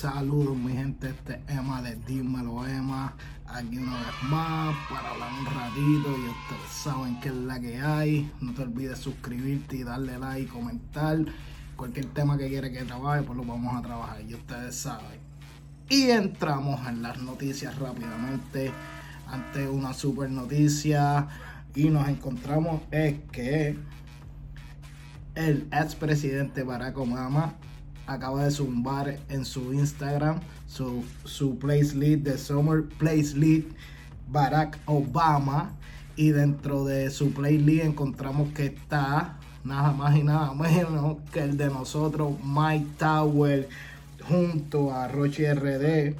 Saludos mi gente, este es Emma de Dímelo Emma, aquí una vez más para hablar un ratito y ustedes saben que es la que hay. No te olvides suscribirte y darle like y comentar. Cualquier tema que quieras que trabaje, pues lo vamos a trabajar y ustedes saben. Y entramos en las noticias rápidamente ante una super noticia y nos encontramos es que el expresidente Barack Obama acaba de zumbar en su Instagram su, su place lead de Summer Place Lead Barack Obama. Y dentro de su playlist encontramos que está nada más y nada menos que el de nosotros Mike Tower junto a Rochi RD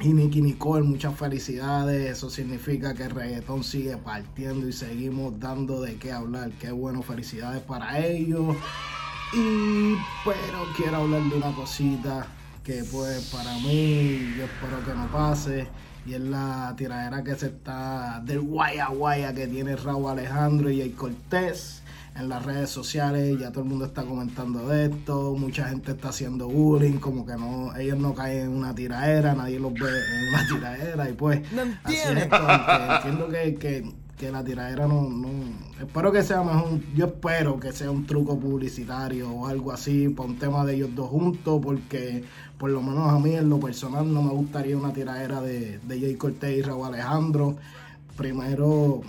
y Nicky Nicole, muchas felicidades. Eso significa que el reggaetón sigue partiendo y seguimos dando de qué hablar. Qué bueno, felicidades para ellos. Y pero quiero hablar de una cosita que pues para mí yo espero que no pase y es la tiradera que se está del guaya guaya que tiene Raúl Alejandro y el Cortés en las redes sociales, ya todo el mundo está comentando de esto, mucha gente está haciendo bullying, como que no, ellos no caen en una tiradera, nadie los ve en una tiradera y pues no así es entiendo que, que que la tiradera no, no, espero que sea mejor, yo espero que sea un truco publicitario o algo así para un tema de ellos dos juntos, porque por lo menos a mí en lo personal no me gustaría una tiradera de, de Jay Cortés y Raúl Alejandro. Primero,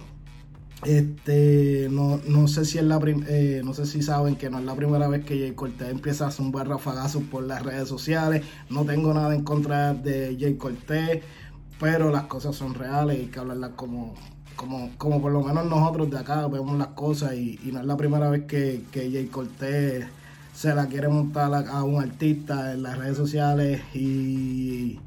este, no, no sé si es la eh, no sé si saben que no es la primera vez que Jay Cortés empieza a zumbar rafagazos por las redes sociales. No tengo nada en contra de Jay Cortés, pero las cosas son reales y hay que hablarlas como como, como por lo menos nosotros de acá vemos las cosas y, no es la primera vez que, que Jay Cortés se la quiere montar a, un artista en las redes sociales y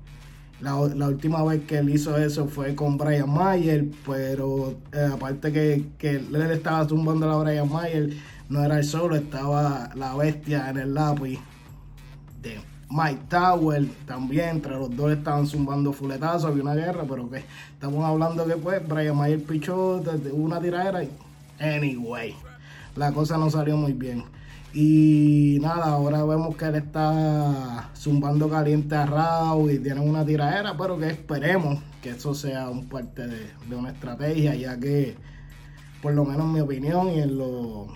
la, última vez que él hizo eso fue con Brian Mayer, pero eh, aparte que, que él estaba zumbando a Brian Mayer, no era el solo, estaba la bestia en el lápiz de Mike Tower también, entre los dos estaban zumbando fuletazos, había una guerra, pero que estamos hablando que pues Brian Mayer pichó una tiradera anyway, la cosa no salió muy bien. Y nada, ahora vemos que él está zumbando caliente a Raúl y tiene una tiradera, pero que esperemos que eso sea un parte de, de una estrategia, ya que por lo menos en mi opinión y en lo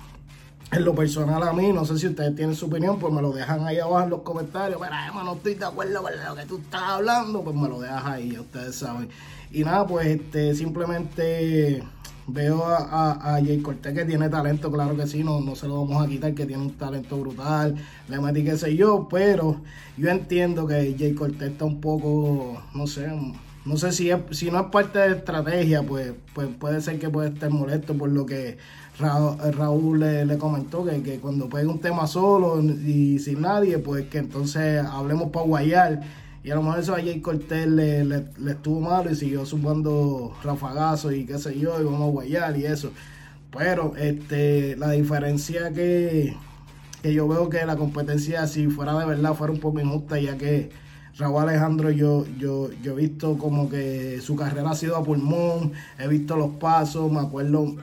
en lo personal a mí, no sé si ustedes tienen su opinión, pues me lo dejan ahí abajo en los comentarios. Mira, Emma, no estoy de acuerdo con lo que tú estás hablando, pues me lo dejas ahí, ustedes saben. Y nada, pues este, simplemente veo a, a, Jay Cortés que tiene talento, claro que sí, no, no se lo vamos a quitar, que tiene un talento brutal, le metí qué sé yo, pero yo entiendo que Jay Cortés está un poco, no sé, no sé si, es, si no es parte de estrategia, pues, pues puede ser que puede estar molesto por lo que Raúl, le, comentó, que, que, cuando pegue un tema solo y sin nadie, pues que entonces hablemos para guayar. Y a lo mejor eso a Jay Cortés le, le, estuvo malo y siguió sumando rafagazos y qué sé yo, y vamos a guayar y eso. Pero este la diferencia que, que yo veo que la competencia, si fuera de verdad, fuera un poco injusta, ya que Raúl Alejandro, yo, yo, yo he visto como que su carrera ha sido a pulmón, he visto los pasos, me acuerdo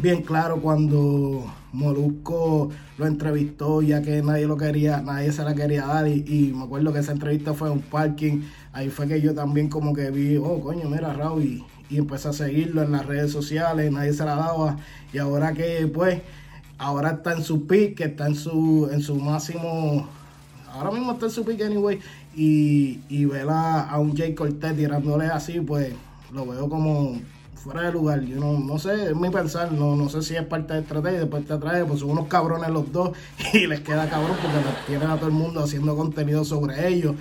bien claro cuando Molusco lo entrevistó, ya que nadie lo quería, nadie se la quería dar, y, me acuerdo que esa entrevista fue en un parking, ahí fue que yo también como que vi, oh coño, mira Raúl, y, y empecé a seguirlo en las redes sociales, nadie se la daba, y ahora que pues, ahora está en su pick, está en su, en su máximo ahora mismo está en su pick anyway, y, y ver a, un Jay Cortez tirándole así, pues lo veo como fuera de lugar. Yo no, no sé, es mi pensar, no, no sé si es parte de estrategia, de parte de estrategia, pues son unos cabrones los dos y les queda cabrón porque tienen a todo el mundo haciendo contenido sobre ellos.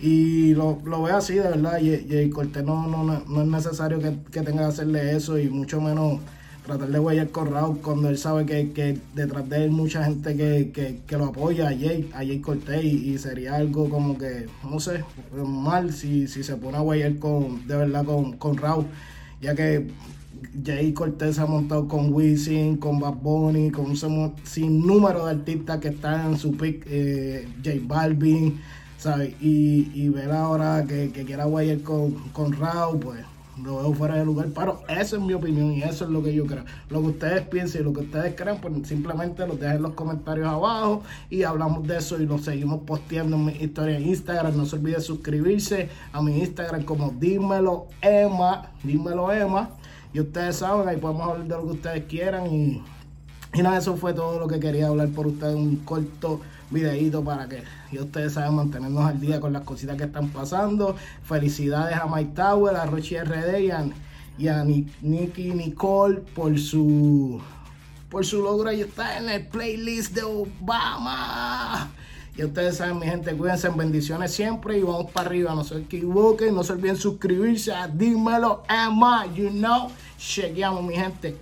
Y lo, lo veo así, de verdad, y, y Cortés no, no, no, es necesario que, que tenga que hacerle eso y mucho menos tratar de huellar corrado cuando él sabe que, detrás de él mucha gente que, lo apoya a Jay, a Jay Cortés y, sería algo como que, no sé, mal si, si se pone a huellar con, de verdad con, con Raúl, ya que Jay Cortés ha montado con Wisin, con Bad Bunny, con un sin número de artistas que están en su pick, eh, J Balvin, ¿sabes? Y, ver ahora que, quiera guayar con, con Raúl, pues lo veo fuera de lugar, pero esa es mi opinión y eso es lo que yo creo. Lo que ustedes piensen y lo que ustedes creen, pues simplemente lo dejen en los comentarios abajo y hablamos de eso y lo seguimos posteando en mi historia en Instagram. No se olviden suscribirse a mi Instagram como dímelo Emma, dímelo Emma. Y ustedes saben, ahí podemos hablar de lo que ustedes quieran y, y nada, eso fue todo lo que quería hablar por ustedes, un corto videito para que y ustedes saben mantenernos al día con las cositas que están pasando. Felicidades a Mike Tower, a Rochi RD y a, y a Nicky Nicole por su por su logro y está en el playlist de Obama. Y ustedes saben, mi gente, cuídense en bendiciones siempre y vamos para arriba. No se equivoquen, no se olviden suscribirse a Dímelo Emma, you know. Chequeamos, mi gente.